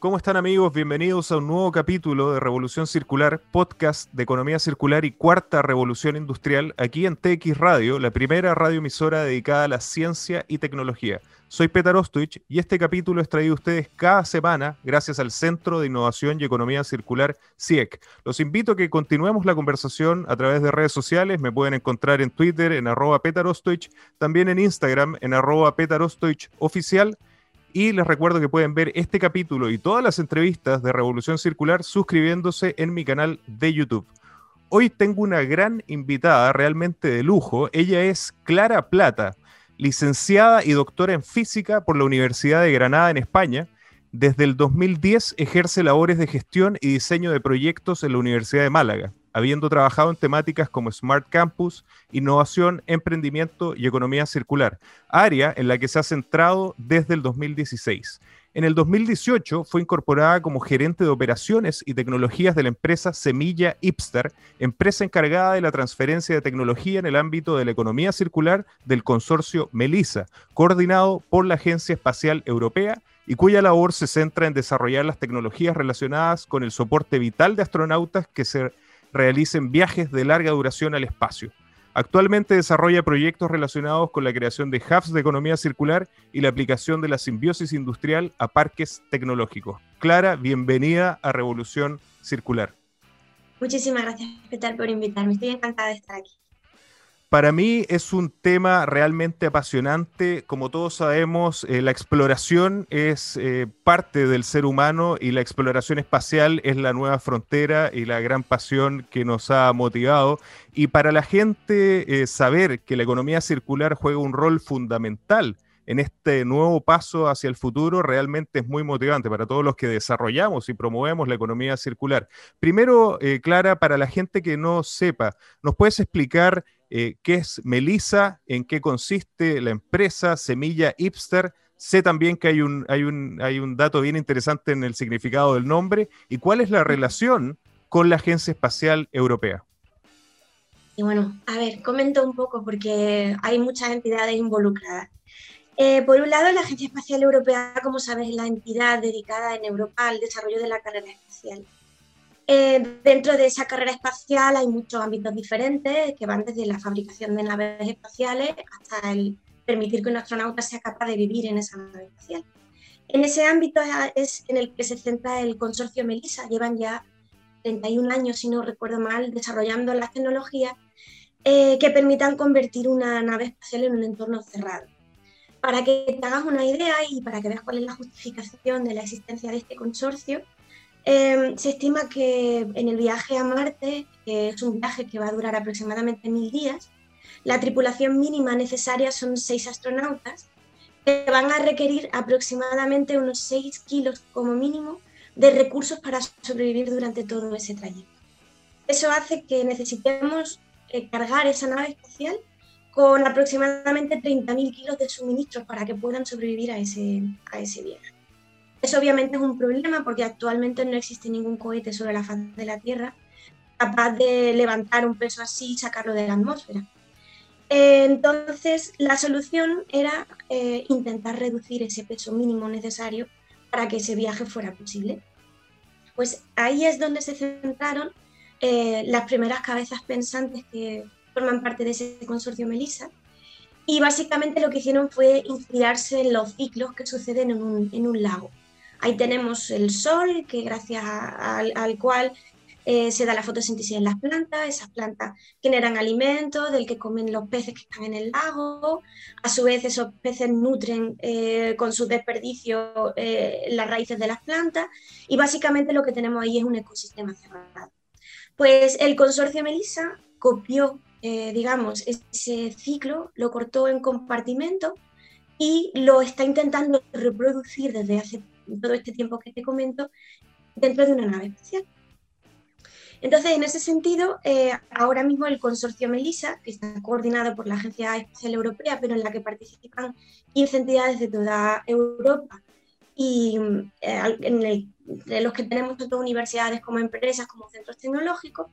¿Cómo están amigos? Bienvenidos a un nuevo capítulo de Revolución Circular, podcast de economía circular y cuarta revolución industrial, aquí en TX Radio, la primera radioemisora dedicada a la ciencia y tecnología. Soy Petar Ostoich y este capítulo es traído a ustedes cada semana gracias al Centro de Innovación y Economía Circular CIEC. Los invito a que continuemos la conversación a través de redes sociales. Me pueden encontrar en Twitter en arroba Ostoich, también en Instagram en arroba Ostoich oficial y les recuerdo que pueden ver este capítulo y todas las entrevistas de Revolución Circular suscribiéndose en mi canal de YouTube. Hoy tengo una gran invitada, realmente de lujo. Ella es Clara Plata, licenciada y doctora en física por la Universidad de Granada en España. Desde el 2010 ejerce labores de gestión y diseño de proyectos en la Universidad de Málaga habiendo trabajado en temáticas como Smart Campus, innovación, emprendimiento y economía circular, área en la que se ha centrado desde el 2016. En el 2018 fue incorporada como gerente de operaciones y tecnologías de la empresa Semilla Ipster, empresa encargada de la transferencia de tecnología en el ámbito de la economía circular del consorcio MELISA, coordinado por la Agencia Espacial Europea y cuya labor se centra en desarrollar las tecnologías relacionadas con el soporte vital de astronautas que se realicen viajes de larga duración al espacio. Actualmente desarrolla proyectos relacionados con la creación de hubs de economía circular y la aplicación de la simbiosis industrial a parques tecnológicos. Clara, bienvenida a Revolución Circular. Muchísimas gracias, Petar, por invitarme. Estoy encantada de estar aquí. Para mí es un tema realmente apasionante. Como todos sabemos, eh, la exploración es eh, parte del ser humano y la exploración espacial es la nueva frontera y la gran pasión que nos ha motivado. Y para la gente, eh, saber que la economía circular juega un rol fundamental en este nuevo paso hacia el futuro realmente es muy motivante para todos los que desarrollamos y promovemos la economía circular. Primero, Clara, para la gente que no sepa, ¿nos puedes explicar eh, qué es Melissa, en qué consiste la empresa Semilla Hipster. Sé también que hay un, hay, un, hay un dato bien interesante en el significado del nombre y cuál es la relación con la Agencia Espacial Europea. Y bueno, a ver, comento un poco porque hay muchas entidades involucradas. Eh, por un lado, la Agencia Espacial Europea, como sabes, es la entidad dedicada en Europa al desarrollo de la carrera espacial. Eh, dentro de esa carrera espacial hay muchos ámbitos diferentes que van desde la fabricación de naves espaciales hasta el permitir que un astronauta sea capaz de vivir en esa nave espacial. En ese ámbito es en el que se centra el consorcio MELISA. Llevan ya 31 años, si no recuerdo mal, desarrollando las tecnologías eh, que permitan convertir una nave espacial en un entorno cerrado. Para que te hagas una idea y para que veas cuál es la justificación de la existencia de este consorcio, Em, se estima que en el viaje a Marte, que es un viaje que va a durar aproximadamente mil días, la tripulación mínima necesaria son seis astronautas que van a requerir aproximadamente unos 6 kilos como mínimo de recursos para sobrevivir durante todo ese trayecto. Eso hace que necesitemos eh, cargar esa nave espacial con aproximadamente 30.000 kilos de suministros para que puedan sobrevivir a ese, a ese viaje. Eso obviamente es un problema porque actualmente no existe ningún cohete sobre la faz de la Tierra capaz de levantar un peso así y sacarlo de la atmósfera. Entonces, la solución era eh, intentar reducir ese peso mínimo necesario para que ese viaje fuera posible. Pues ahí es donde se centraron eh, las primeras cabezas pensantes que forman parte de ese consorcio Melissa. Y básicamente lo que hicieron fue inspirarse en los ciclos que suceden en un lago. Ahí tenemos el sol, que gracias al, cual eh, se da la fotosíntesis en las plantas, esas plantas generan alimentos del que comen los peces que están en el lago, a su vez esos peces nutren eh, con su desperdicio eh, las raíces de las plantas. Y básicamente lo que tenemos ahí es un ecosistema cerrado. Pues el consorcio Melissa copió, digamos, ese ciclo, lo cortó en compartimentos y lo está intentando reproducir desde hace todo este tiempo que te comento dentro de una nave espacial. Entonces, en ese sentido, eh, ahora mismo el consorcio MELISA, que está coordinado por la Agencia Espacial Europea, pero en la que participan 15 entidades de toda Europa, y eh, de los que tenemos tanto universidades como empresas, como centros tecnológicos,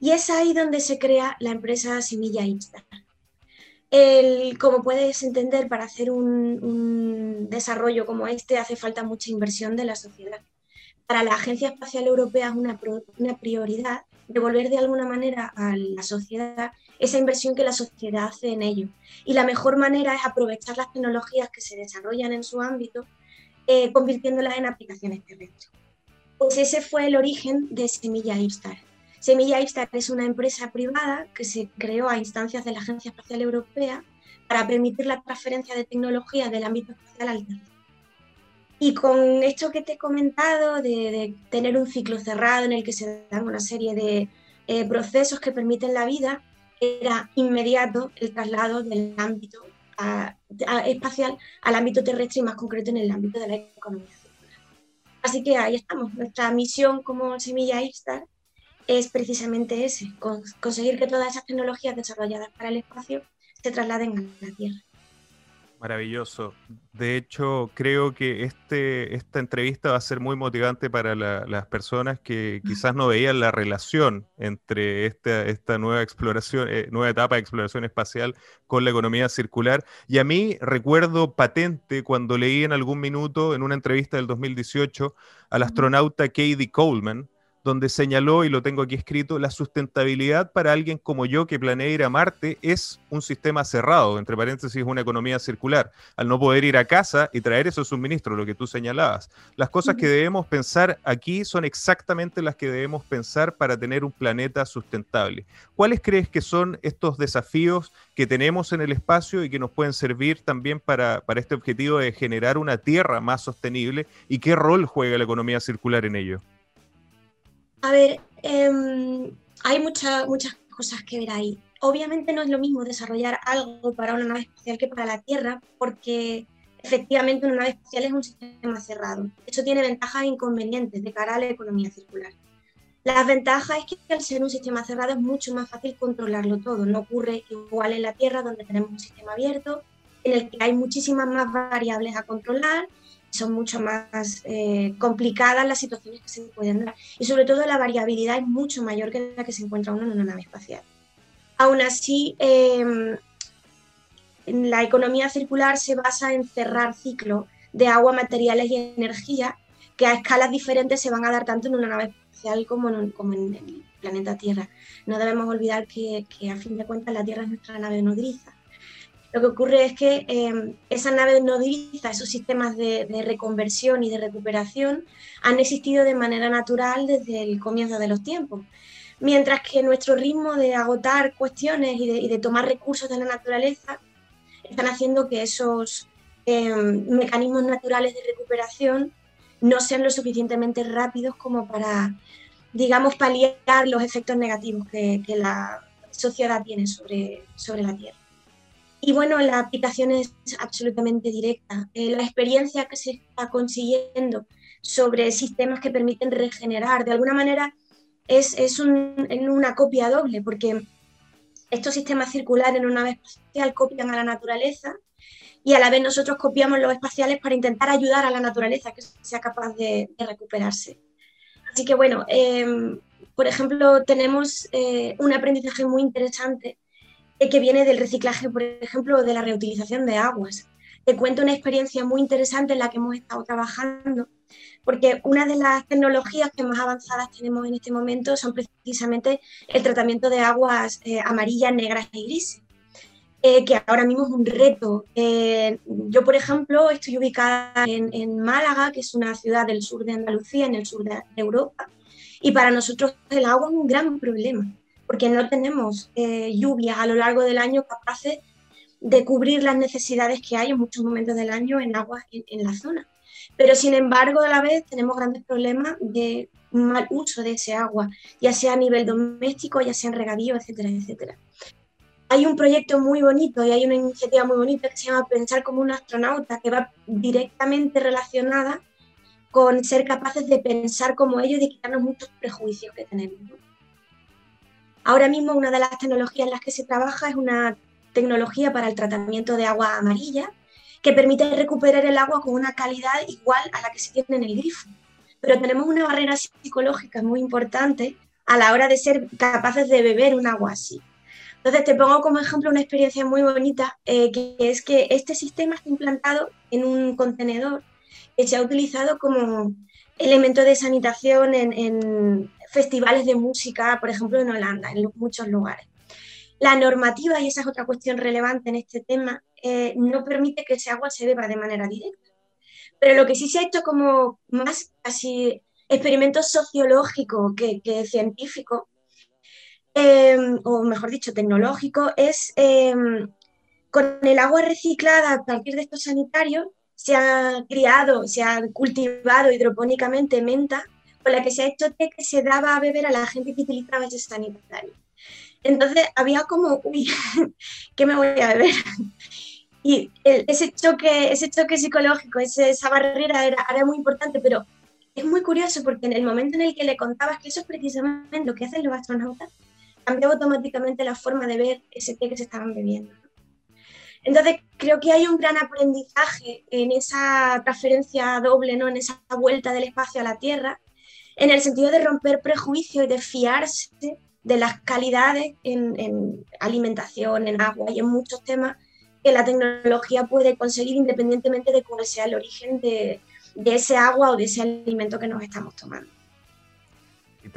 y es ahí donde se crea la empresa Semilla Instar como puedes entender, para hacer un, desarrollo como este hace falta mucha inversión de la sociedad. para la Agencia Espacial Europea es una, una prioridad devolver de alguna manera a la sociedad esa inversión que la sociedad hace en ello. Y la mejor manera es aprovechar las tecnologías que se desarrollan en su ámbito, eh, convirtiéndolas en aplicaciones terrestres. Pues ese fue el origen de Semilla Ipstar. Semilla Ipstar es una empresa privada que se creó a instancias de la Agencia Espacial Europea para permitir la transferencia de tecnología del ámbito espacial al terrestre. Y con esto que te he comentado, de, tener un ciclo cerrado en el que se dan una serie de eh, procesos que permiten la vida, era inmediato el traslado del ámbito espacial al ámbito terrestre y más concreto en el ámbito de la economía circular. Así que ahí estamos. Nuestra misión como Semilla Istar es precisamente ese, conseguir que todas esas tecnologías desarrolladas para el espacio se trasladen a la Tierra. Maravilloso. De hecho, creo que este, esta entrevista va a ser muy motivante para las personas que quizás no veían la relación entre esta, esta nueva exploración, eh, nueva etapa de exploración espacial con la economía circular. Y a mí recuerdo patente cuando leí en algún minuto en una entrevista del 2018 al astronauta Katie Coleman, donde señaló, y lo tengo aquí escrito, la sustentabilidad para alguien como yo que planea ir a Marte es un sistema cerrado, entre paréntesis, una economía circular, al no poder ir a casa y traer esos suministros, lo que tú señalabas. Las cosas que debemos pensar aquí son exactamente las que debemos pensar para tener un planeta sustentable. ¿Cuáles crees que son estos desafíos que tenemos en el espacio y que nos pueden servir también para, para este objetivo de generar una Tierra más sostenible y qué rol juega la economía circular en ello? A ver, em, hay muchas cosas que ver ahí. Obviamente no es lo mismo desarrollar algo para una nave espacial que para la Tierra, porque efectivamente una nave espacial es un sistema cerrado. Eso tiene ventajas e inconvenientes de cara a la economía circular. La ventaja es que al ser un sistema cerrado es mucho más fácil controlarlo todo. No ocurre igual en la Tierra, donde tenemos un sistema abierto, en el que hay muchísimas más variables a controlar son mucho más eh, complicadas las situaciones que se pueden dar. Y sobre todo la variabilidad es mucho mayor que la que se encuentra uno en una nave espacial. Aún así, em, la economía circular se basa en cerrar ciclos de agua, materiales y energía que a escalas diferentes se van a dar tanto en una nave espacial como en, en el planeta Tierra. No debemos olvidar que, a fin de cuentas la Tierra es nuestra nave nodriza lo que ocurre es que eh, esa nave nodriza, esos sistemas de, reconversión y de recuperación, han existido de manera natural desde el comienzo de los tiempos. Mientras que nuestro ritmo de agotar cuestiones y de, tomar recursos de la naturaleza están haciendo que esos eh, mecanismos naturales de recuperación no sean lo suficientemente rápidos como para, digamos, paliar los efectos negativos que, la sociedad tiene sobre, sobre la Tierra. Y bueno, la aplicación es absolutamente directa. Eh, la experiencia que se está consiguiendo sobre sistemas que permiten regenerar, de alguna manera, es, es una copia doble, porque estos sistemas circulares en una nave espacial copian a la naturaleza y a la vez nosotros copiamos los espaciales para intentar ayudar a la naturaleza que sea capaz de, recuperarse. Así que bueno, em, por ejemplo, tenemos eh, un aprendizaje muy interesante que viene del reciclaje, por ejemplo, de la reutilización de aguas. Te cuento una experiencia muy interesante en la que hemos estado trabajando, porque una de las tecnologías que más avanzadas tenemos en este momento son precisamente el tratamiento de aguas eh, amarillas, negras y grises, eh, que ahora mismo es un reto. Eh, yo, por ejemplo, estoy ubicada en, en, Málaga, que es una ciudad del sur de Andalucía, en el sur de Europa, y para nosotros el agua es un gran problema porque no tenemos eh, lluvias a lo largo del año capaces de cubrir las necesidades que hay en muchos momentos del año en agua en, la zona. Pero sin embargo, a la vez tenemos grandes problemas de mal uso de ese agua, ya sea a nivel doméstico, ya sea en regadío, etcétera, etcétera. Hay un proyecto muy bonito y hay una iniciativa muy bonita que se llama Pensar como un astronauta, que va directamente relacionada con ser capaces de pensar como ellos y de quitarnos muchos prejuicios que tenemos. Ahora mismo una de las tecnologías en las que se trabaja es una tecnología para el tratamiento de agua amarilla que permite recuperar el agua con una calidad igual a la que se tiene en el grifo. Pero tenemos una barrera psicológica muy importante a la hora de ser capaces de beber un agua así. Entonces te pongo como ejemplo una experiencia muy bonita, eh, que es que este sistema está implantado en un contenedor que se ha utilizado como elementos de sanitación en, festivales de música, por ejemplo en Holanda, en muchos lugares. La normativa, y esa es otra cuestión relevante en este tema, eh, no permite que ese agua se beba de manera directa. Pero lo que sí se ha hecho como más casi experimento sociológico que, científico, em, o mejor dicho, tecnológico, es em, con el agua reciclada a partir de estos sanitarios, se ha criado, se ha cultivado hidropónicamente menta, con la que se ha hecho té que se daba a beber a la gente que utilizaba ese sanitario. Entonces había como, uy, ¿qué me voy a beber? Y ese, choque, ese choque psicológico, esa barrera era, era muy importante, pero es muy curioso porque en el momento en el que le contabas que eso es precisamente lo que hacen los astronautas, cambiaba automáticamente la forma de ver ese té que se estaban bebiendo. Entonces, creo que hay un gran aprendizaje en esa transferencia doble, ¿no? en esa vuelta del espacio a la Tierra, en el sentido de romper prejuicios y de fiarse de las calidades en, alimentación, en agua y en muchos temas que la tecnología puede conseguir independientemente de cuál sea el origen de ese agua o de ese alimento que nos estamos tomando.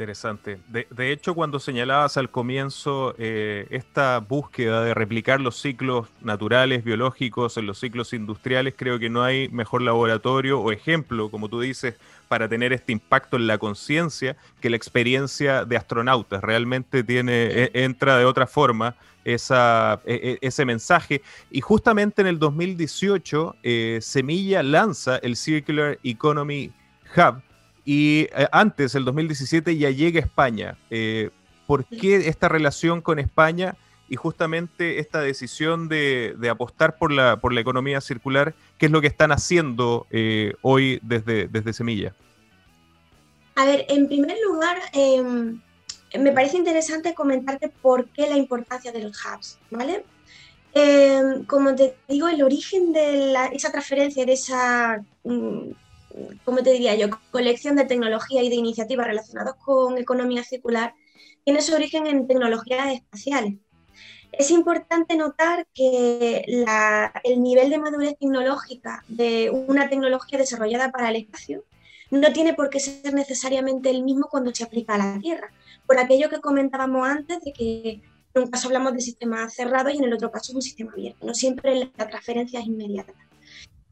Interesante. De, hecho, cuando señalabas al comienzo eh, esta búsqueda de replicar los ciclos naturales, biológicos, en los ciclos industriales, creo que no hay mejor laboratorio o ejemplo, como tú dices, para tener este impacto en la conciencia que la experiencia de astronautas. Realmente tiene, e, entra de otra forma esa, e, e, ese mensaje. Y justamente en el 2018, eh, Semilla lanza el Circular Economy Hub y eh, antes, el 2017, ya llega a España. Eh, ¿Por qué esta relación con España y justamente esta decisión de, apostar por la, por la economía circular? ¿Qué es lo que están haciendo eh, hoy desde, desde Semilla? A ver, en primer lugar, em, me parece interesante comentarte por qué la importancia de los hubs, ¿vale? Em, como te digo, el origen de esa transferencia, de esa mm, como te diría yo?, colección de tecnología y de iniciativas relacionadas con economía circular, tiene su origen en tecnologías espaciales. Es importante notar que el nivel de madurez tecnológica de una tecnología desarrollada para el espacio no tiene por qué ser necesariamente el mismo cuando se aplica a la Tierra, por aquello que comentábamos antes de que en un caso hablamos de sistema cerrado y en el otro caso un sistema abierto. No siempre la transferencia es inmediata.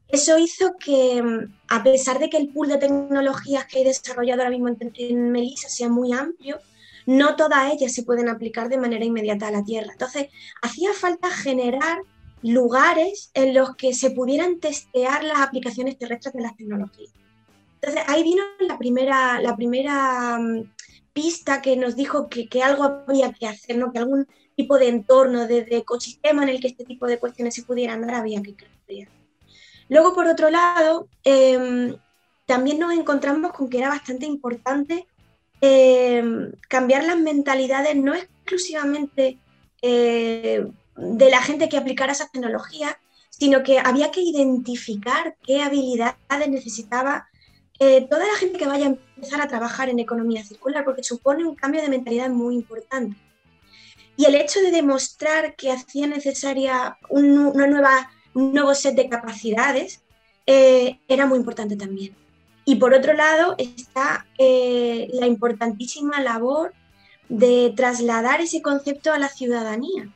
Eso hizo que, mm, a pesar de que el pool de tecnologías que hay desarrollado ahora mismo en, Melissa sea muy amplio, no todas ellas se pueden aplicar de manera inmediata a la Tierra. Entonces, hacía falta generar lugares en los que se pudieran testear las aplicaciones terrestres de las tecnologías. Entonces, ahí vino la primera, la primera mm, pista que nos dijo que, algo había que hacer, ¿no? que algún tipo de entorno, de, de, ecosistema en el que este tipo de cuestiones se pudieran dar, había que crear. Luego, por otro lado, em, también nos encontramos con que era bastante importante em, cambiar las mentalidades, no exclusivamente eh, de la gente que aplicara esas tecnologías, sino que había que identificar qué habilidades necesitaba eh, toda la gente que vaya a empezar a trabajar en economía circular, porque supone un cambio de mentalidad muy importante. Y el hecho de demostrar que hacía necesaria una nueva un nuevo set de capacidades, eh, era muy importante también. Y por otro lado está eh, la importantísima labor de trasladar ese concepto a la ciudadanía.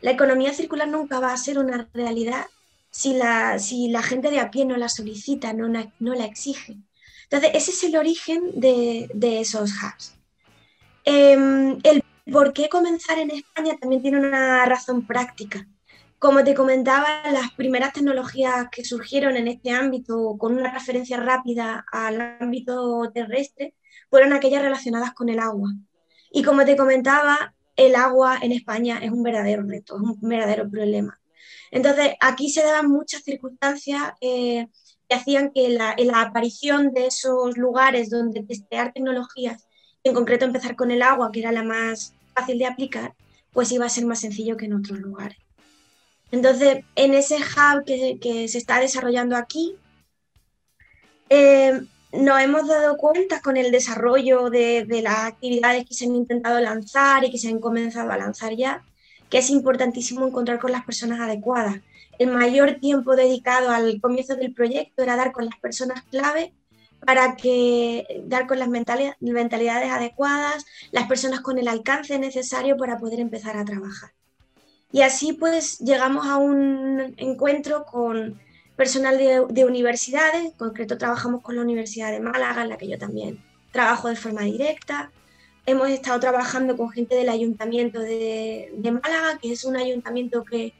La economía circular nunca va a ser una realidad si la, si la gente de a pie no la solicita, no, no la exige. Entonces, ese es el origen de, de esos hubs. Em, el por qué comenzar en España también tiene una razón práctica. Como te comentaba, las primeras tecnologías que surgieron en este ámbito con una referencia rápida al ámbito terrestre fueron aquellas relacionadas con el agua. Y como te comentaba, el agua en España es un verdadero reto, es un verdadero problema. Entonces, aquí se daban muchas circunstancias eh, que hacían que la, la, aparición de esos lugares donde testear tecnologías, en concreto empezar con el agua, que era la más fácil de aplicar, pues iba a ser más sencillo que en otros lugares. Entonces, en ese hub que, se está desarrollando aquí, eh, nos hemos dado cuenta con el desarrollo de, las actividades que se han intentado lanzar y que se han comenzado a lanzar ya, que es importantísimo encontrar con las personas adecuadas. El mayor tiempo dedicado al comienzo del proyecto era dar con las personas clave para que dar con las mentalidades adecuadas, las personas con el alcance necesario para poder empezar a trabajar. Y así pues llegamos a un encuentro con personal de, universidades, en concreto trabajamos con la Universidad de Málaga, en la que yo también trabajo de forma directa. Hemos estado trabajando con gente del Ayuntamiento de, Málaga, que es un ayuntamiento que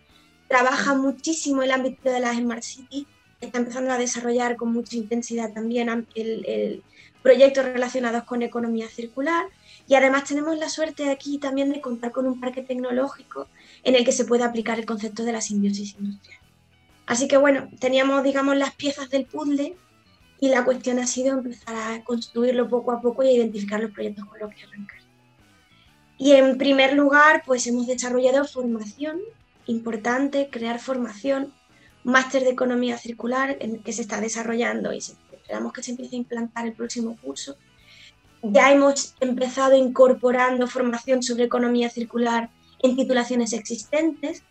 trabaja muchísimo el ámbito de las Smart Cities, está empezando a desarrollar con mucha intensidad también el, el proyectos relacionados con economía circular y además tenemos la suerte aquí también de contar con un parque tecnológico en el que se puede aplicar el concepto de la simbiosis industrial. Así que bueno, teníamos, digamos, las piezas del puzzle y la cuestión ha sido empezar a construirlo poco a poco y a identificar los proyectos con los que arrancar. Y en primer lugar, pues hemos desarrollado formación, importante, crear formación, máster de economía circular en que se está desarrollando y esperamos que se empiece a implantar el próximo curso. Ya hemos empezado incorporando formación sobre economía circular en titulaciones existentes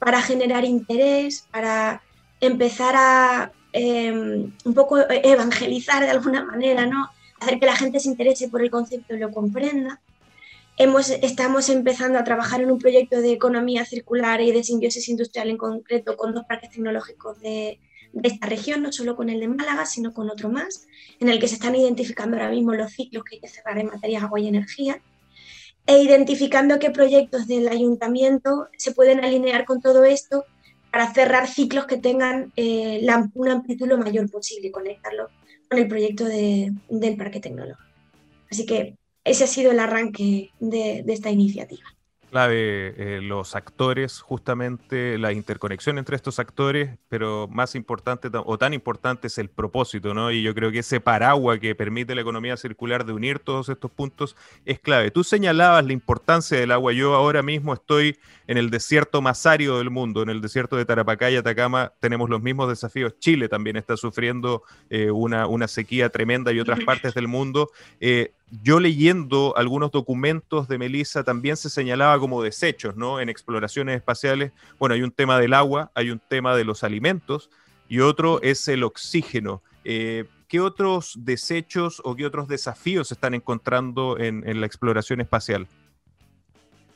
para generar interés, para empezar a em, un poco evangelizar de alguna manera, ¿no? hacer que la gente se interese por el concepto y lo comprenda. Hemos, estamos empezando a trabajar en un proyecto de economía circular y de simbiosis industrial en concreto con dos parques tecnológicos de, de esta región, no solo con el de Málaga, sino con otro más, en el que se están identificando ahora mismo los ciclos que hay que cerrar en materias agua y energía e identificando qué proyectos del ayuntamiento se pueden alinear con todo esto para cerrar ciclos que tengan eh, una amplitud lo mayor posible y conectarlo con el proyecto del parque tecnológico. Así que ese ha sido el arranque de esta iniciativa clave eh, los actores, justamente la interconexión entre estos actores, pero más importante o tan importante es el propósito, ¿no? Y yo creo que ese paraguas que permite la economía circular de unir todos estos puntos es clave. Tú señalabas la importancia del agua. Yo ahora mismo estoy en el desierto más árido del mundo, en el desierto de Tarapacá y Atacama tenemos los mismos desafíos. Chile también está sufriendo eh, una, una, sequía tremenda y otras partes del mundo. Eh, yo leyendo algunos documentos de Melissa también se señalaba como desechos, ¿no? En exploraciones espaciales, bueno, hay un tema del agua, hay un tema de los alimentos y otro es el oxígeno. Eh, ¿Qué otros desechos o qué otros desafíos se están encontrando en, la exploración espacial?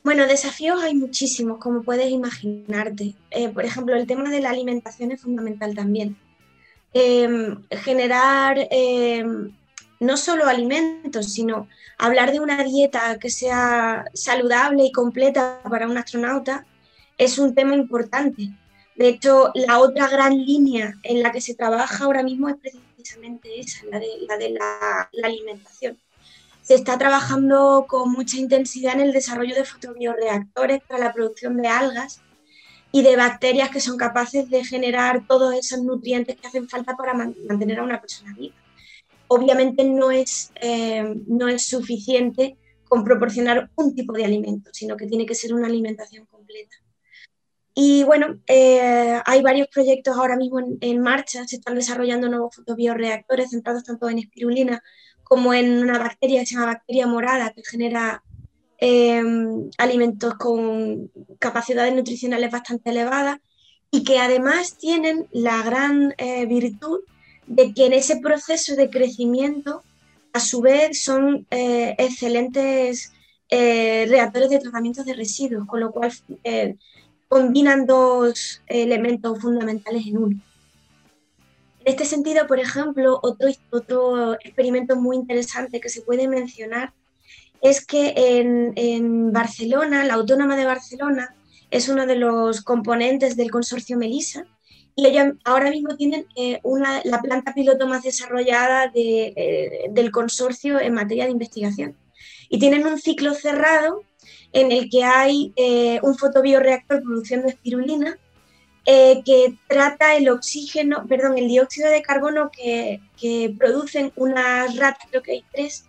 Bueno, desafíos hay muchísimos, como puedes imaginarte. Eh, por ejemplo, el tema de la alimentación es fundamental también. Em, generar em, no solo alimentos, sino hablar de una dieta que sea saludable y completa para un astronauta es un tema importante. De hecho, la otra gran línea en la que se trabaja ahora mismo es precisamente esa, la de, la, alimentación. Se está trabajando con mucha intensidad en el desarrollo de fotobioreactores para la producción de algas y de bacterias que son capaces de generar todos esos nutrientes que hacen falta para mantener a una persona viva obviamente no es, eh, no es suficiente con proporcionar un tipo de alimento, sino que tiene que ser una alimentación completa. Y bueno, eh, hay varios proyectos ahora mismo en, marcha, se están desarrollando nuevos fotobioreactores centrados tanto en espirulina como en una bacteria que se llama bacteria morada, que genera em, alimentos con capacidades nutricionales bastante elevadas y que además tienen la gran eh, virtud de que en ese proceso de crecimiento, a su vez, son eh, excelentes eh, reactores de tratamiento de residuos, con lo cual eh, combinan dos elementos fundamentales en uno. En este sentido, por ejemplo, otro, otro experimento muy interesante que se puede mencionar es que en, en Barcelona, la Autónoma de Barcelona, es uno de los componentes del consorcio Melissa, ellos ahora mismo tienen eh, una, la planta piloto más desarrollada de, eh, del consorcio en materia de investigación. Y tienen un ciclo cerrado en el que hay eh, un fotobioreactor produciendo espirulina que trata el oxígeno, perdón, el dióxido de carbono que, que producen unas ratas, creo que hay tres,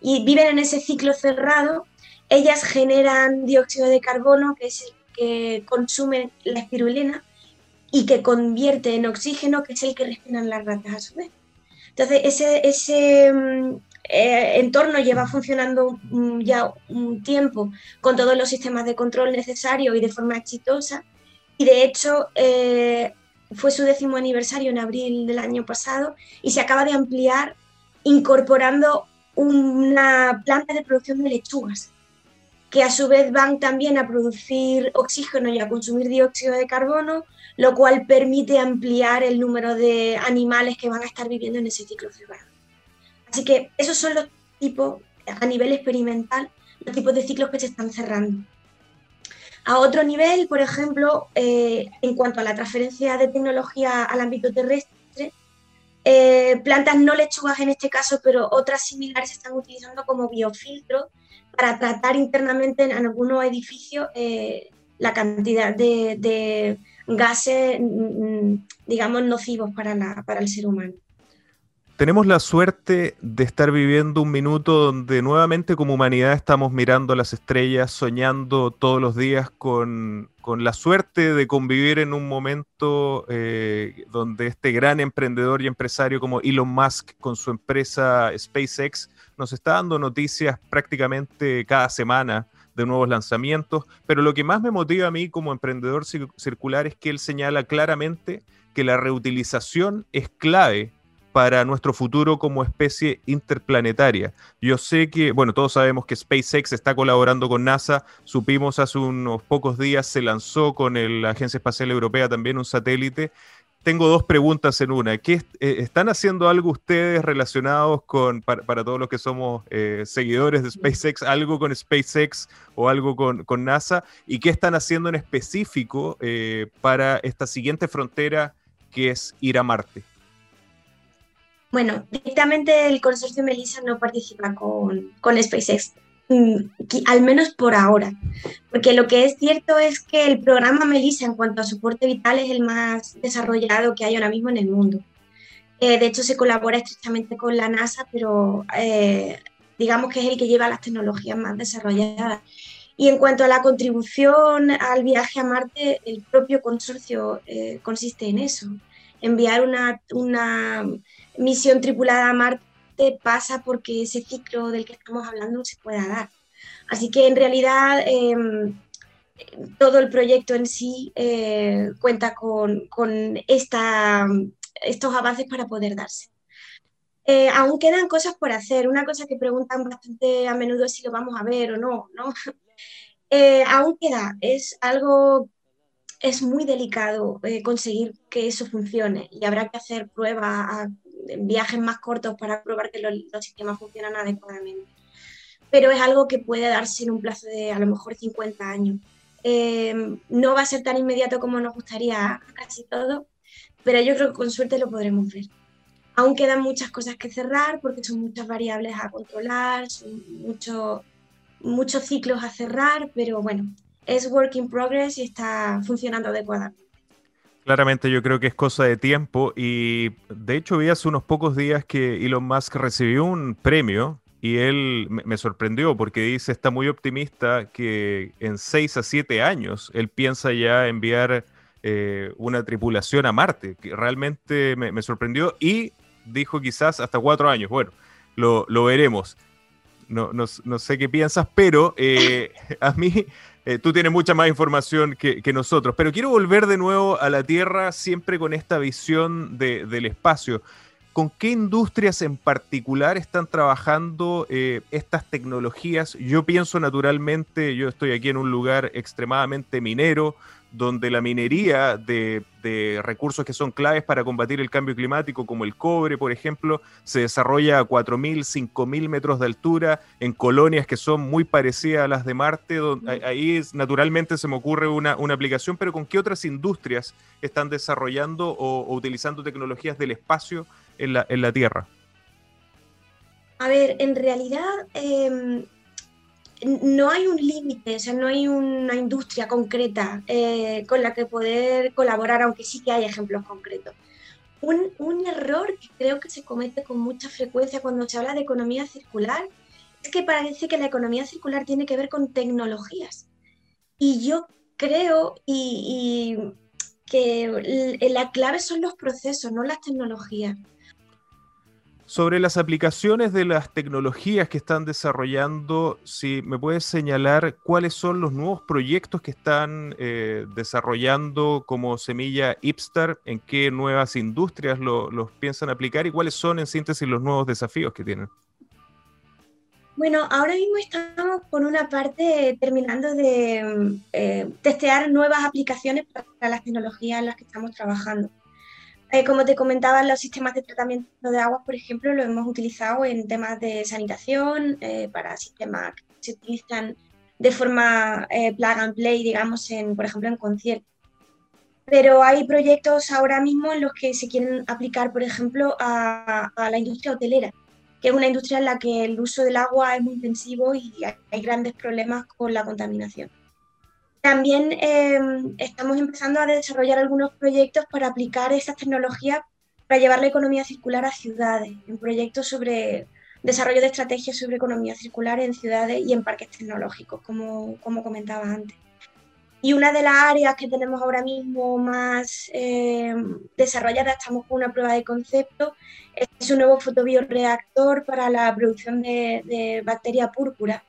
y viven en ese ciclo cerrado. Ellas generan dióxido de carbono, que es el que consume la espirulina, y que convierte en oxígeno, que es el que respiran las ratas a su vez. Entonces, ese, ese mm, eh, entorno lleva funcionando ya un tiempo con todos los sistemas de control necesarios y de forma exitosa. Y de hecho, eh, fue su décimo aniversario en abril del año pasado y se acaba de ampliar incorporando una planta de producción de lechugas, que a su vez van también a producir oxígeno y a consumir dióxido de carbono, lo cual permite ampliar el número de animales que van a estar viviendo en ese ciclo cerrado. Así que esos son los tipos, a nivel experimental, los tipos de ciclos que se están cerrando. A otro nivel, por ejemplo, eh, en cuanto a la transferencia de tecnología al ámbito terrestre, eh, plantas no lechugas en este caso, pero otras similares se están utilizando como biofiltros para tratar internamente en algunos edificios eh, la cantidad de, gases, mm, mm, digamos, nocivos para, para el ser humano. Tenemos la suerte de estar viviendo un minuto donde nuevamente como humanidad estamos mirando las estrellas, soñando todos los días con, la suerte de convivir en un momento eh, donde este gran emprendedor y empresario como Elon Musk con su empresa SpaceX nos está dando noticias prácticamente cada semana de nuevos lanzamientos, pero lo que más me motiva a mí como emprendedor circular es que él señala claramente que la reutilización es clave para nuestro futuro como especie interplanetaria. Yo sé que, bueno, todos sabemos que SpaceX está colaborando con NASA, supimos hace unos pocos días se lanzó con la Agencia Espacial Europea también un satélite. Tengo dos preguntas en una. ¿Qué eh, ¿Están haciendo algo ustedes relacionados con, para, todos los que somos eh, seguidores de SpaceX, algo con SpaceX o algo con, con NASA? ¿Y qué están haciendo en específico eh, para esta siguiente frontera que es ir a Marte? Bueno, directamente el consorcio Melissa no participa con, con SpaceX, al menos por ahora, porque lo que es cierto es que el programa Melissa en cuanto a soporte vital es el más desarrollado que hay ahora mismo en el mundo. Eh, de hecho, se colabora estrechamente con la NASA, pero eh, digamos que es el que lleva las tecnologías más desarrolladas. Y en cuanto a la contribución al viaje a Marte, el propio consorcio eh, consiste en eso, enviar una, una misión tripulada a Marte pasa porque ese ciclo del que estamos hablando se pueda dar. Así que en realidad em, todo el proyecto en sí eh, cuenta con, esta, estos avances para poder darse. Eh, aún quedan cosas por hacer. Una cosa que preguntan bastante a menudo es si lo vamos a ver o no. ¿no? Eh, aún queda. Es algo es muy delicado conseguir que eso funcione y habrá que hacer pruebas a viajes más cortos para probar que los, sistemas funcionan adecuadamente. Pero es algo que puede darse en un plazo de a lo mejor 50 años. Eh, no va a ser tan inmediato como nos gustaría casi todo, pero yo creo que con suerte lo podremos ver. Aún quedan muchas cosas que cerrar porque son muchas variables a controlar, son muchos muchos ciclos a cerrar, pero bueno, es work in progress y está funcionando adecuadamente. Claramente yo creo que es cosa de tiempo y de hecho vi hace unos pocos días que Elon Musk recibió un premio y él me sorprendió porque dice, está muy optimista que en 6 a 7 años él piensa ya enviar eh, una tripulación a Marte, que realmente me, sorprendió y dijo quizás hasta 4 años. Bueno, lo, veremos. No, no, sé qué piensas, pero eh, a mí eh, tú tienes mucha más información que, nosotros, pero quiero volver de nuevo a la Tierra siempre con esta visión del espacio. ¿Con qué industrias en particular están trabajando eh, estas tecnologías? Yo pienso naturalmente, yo estoy aquí en un lugar extremadamente minero, donde la minería de, recursos que son claves para combatir el cambio climático, como el cobre, por ejemplo, se desarrolla a 4.000, 5.000 metros de altura en colonias que son muy parecidas a las de Marte. Donde, ahí naturalmente se me ocurre una, aplicación, pero ¿con qué otras industrias están desarrollando o, utilizando tecnologías del espacio en la, en la Tierra? A ver, en realidad... Em, no hay un límite, o sea, no hay una industria concreta eh, con la que poder colaborar, aunque sí que hay ejemplos concretos. Un, un, error que creo que se comete con mucha frecuencia cuando se habla de economía circular es que parece que la economía circular tiene que ver con tecnologías. Y yo creo y, que la clave son los procesos, no las tecnologías. Sobre las aplicaciones de las tecnologías que están desarrollando, si me puedes señalar cuáles son los nuevos proyectos que están eh, desarrollando como semilla Ipstar, en qué nuevas industrias los piensan aplicar y cuáles son en síntesis los nuevos desafíos que tienen. Bueno, ahora mismo estamos por una parte terminando de eh, testear nuevas aplicaciones para las tecnologías en las que estamos trabajando. Eh, como te comentaba, los sistemas de tratamiento de aguas, por ejemplo, lo hemos utilizado en temas de sanitación, eh, para sistemas que se utilizan de forma eh, plug and play, digamos, en, por ejemplo, en conciertos. Pero hay proyectos ahora mismo en los que se quieren aplicar, por ejemplo, a, la industria hotelera, que es una industria en la que el uso del agua es muy intensivo y hay grandes problemas con la contaminación. También em, estamos empezando a desarrollar algunos proyectos para aplicar esas tecnologías para llevar la economía circular a ciudades, en proyectos sobre desarrollo de estrategias sobre economía circular en ciudades y en parques tecnológicos, como, como comentaba antes. Y una de las áreas que tenemos ahora mismo más eh, desarrollada, estamos con una prueba de concepto, es un nuevo fotobioreactor para la producción de, de bacteria púrpura,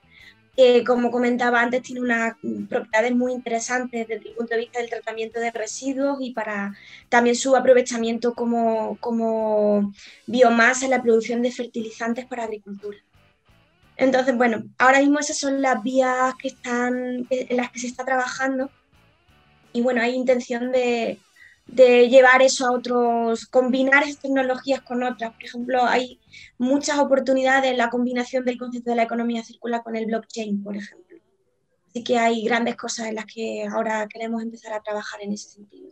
que como comentaba antes tiene unas propiedades muy interesantes desde el punto de vista del tratamiento de residuos y para también su aprovechamiento como, como biomasa en la producción de fertilizantes para agricultura. Entonces, bueno, ahora mismo esas son las vías que están, en las que se está trabajando y bueno, hay intención de, de llevar eso a otros, combinar esas tecnologías con otras. Por ejemplo, hay muchas oportunidades en la combinación del concepto de la economía circular con el blockchain, por ejemplo. Así que hay grandes cosas en las que ahora queremos empezar a trabajar en ese sentido.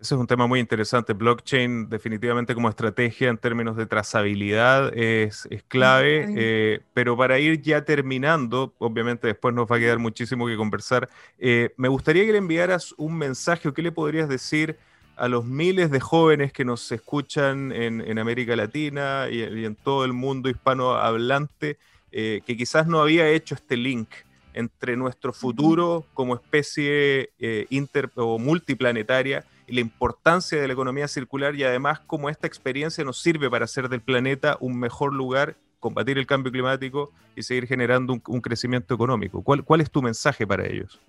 Ese es un tema muy interesante. Blockchain definitivamente como estrategia en términos de trazabilidad es, es clave, eh, pero para ir ya terminando, obviamente después nos va a quedar muchísimo que conversar, eh, me gustaría que le enviaras un mensaje o qué le podrías decir a los miles de jóvenes que nos escuchan en, América Latina y, en todo el mundo hispanohablante, eh, que quizás no había hecho este link entre nuestro futuro como especie eh, inter o multiplanetaria y la importancia de la economía circular y además cómo esta experiencia nos sirve para hacer del planeta un mejor lugar, combatir el cambio climático y seguir generando un, crecimiento económico. ¿Cuál es tu mensaje para ellos?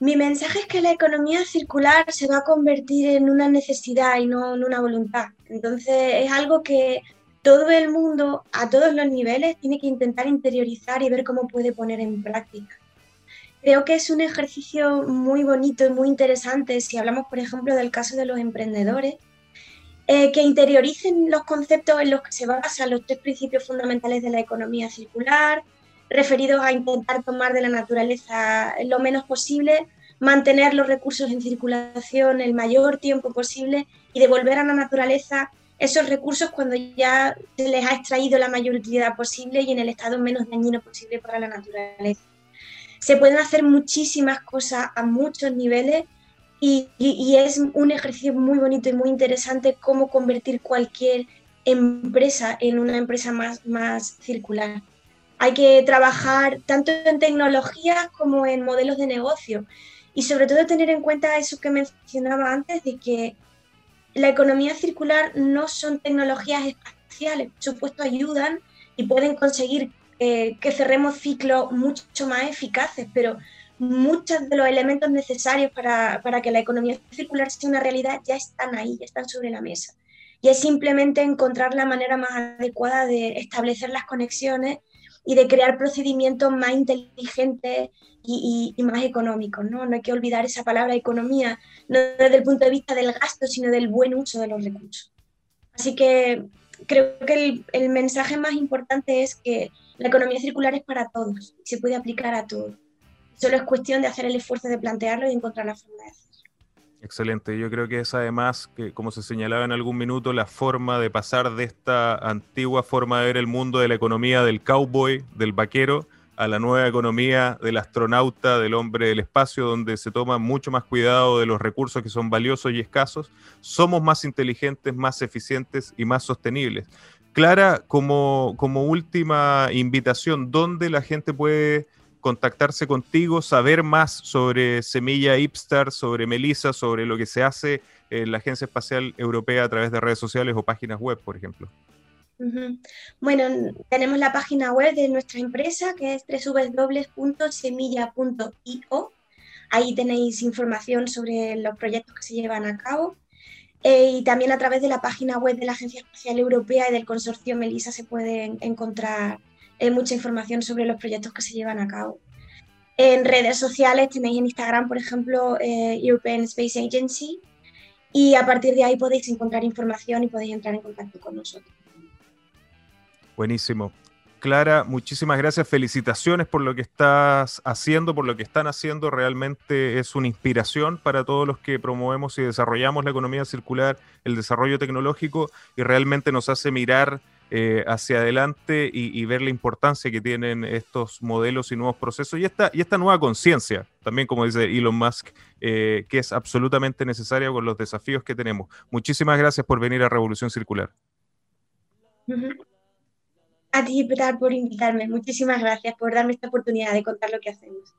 Mi mensaje es que la economía circular se va a convertir en una necesidad y no en una voluntad. Entonces es algo que todo el mundo, a todos los niveles, tiene que intentar interiorizar y ver cómo puede poner en práctica. Creo que es un ejercicio muy bonito y muy interesante si hablamos, por ejemplo, del caso de los emprendedores, eh, que interioricen los conceptos en los que se basan los tres principios fundamentales de la economía circular, referidos a intentar tomar de la naturaleza lo menos posible, mantener los recursos en circulación el mayor tiempo posible y devolver a la naturaleza esos recursos cuando ya se les ha extraído la mayor utilidad posible y en el estado menos dañino posible para la naturaleza. Se pueden hacer muchísimas cosas a muchos niveles y, es un ejercicio muy bonito y muy interesante cómo convertir cualquier empresa en una empresa más, más circular. Hay que trabajar tanto en tecnologías como en modelos de negocio y sobre todo tener en cuenta eso que mencionaba antes de que la economía circular no son tecnologías espaciales, por supuesto ayudan y pueden conseguir eh, que cerremos ciclos mucho más eficaces, pero muchos de los elementos necesarios para, para, que la economía circular sea una realidad ya están ahí, ya están sobre la mesa. Y es simplemente encontrar la manera más adecuada de establecer las conexiones y de crear procedimientos más inteligentes y, más económicos. ¿no? no hay que olvidar esa palabra economía, no desde el punto de vista del gasto, sino del buen uso de los recursos. Así que creo que el, el mensaje más importante es que la economía circular es para todos, se puede aplicar a todos. Solo es cuestión de hacer el esfuerzo de plantearlo y encontrar la forma de hacerlo. Excelente, yo creo que es además, que como se señalaba en algún minuto, la forma de pasar de esta antigua forma de ver el mundo de la economía del cowboy, del vaquero, a la nueva economía del astronauta, del hombre del espacio, donde se toma mucho más cuidado de los recursos que son valiosos y escasos, somos más inteligentes, más eficientes y más sostenibles. Clara, como, como última invitación, ¿dónde la gente puede contactarse contigo, saber más sobre Semilla Ipstar, sobre Melissa, sobre lo que se hace en la Agencia Espacial Europea a través de redes sociales o páginas web, por ejemplo? Bueno, tenemos la página web de nuestra empresa que es www.semilla.io. Ahí tenéis información sobre los proyectos que se llevan a cabo. Eh, y también a través de la página web de la Agencia Espacial Europea y del consorcio MELISA se puede encontrar eh, mucha información sobre los proyectos que se llevan a cabo. En redes sociales tenéis en Instagram, por ejemplo, eh, European Space Agency y a partir de ahí podéis encontrar información y podéis entrar en contacto con nosotros. Buenísimo. Clara, muchísimas gracias. Felicitaciones por lo que estás haciendo, por lo que están haciendo. Realmente es una inspiración para todos los que promovemos y desarrollamos la economía circular, el desarrollo tecnológico y realmente nos hace mirar eh, hacia adelante y, ver la importancia que tienen estos modelos y nuevos procesos y esta, y esta nueva conciencia, también como dice Elon Musk, eh, que es absolutamente necesaria con los desafíos que tenemos. Muchísimas gracias por venir a Revolución Circular. A ti, Petar, por invitarme. Muchísimas gracias por darme esta oportunidad de contar lo que hacemos.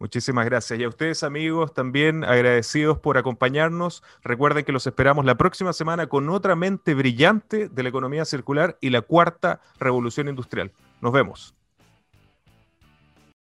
Muchísimas gracias. Y a ustedes amigos también agradecidos por acompañarnos. Recuerden que los esperamos la próxima semana con otra mente brillante de la economía circular y la cuarta revolución industrial. Nos vemos.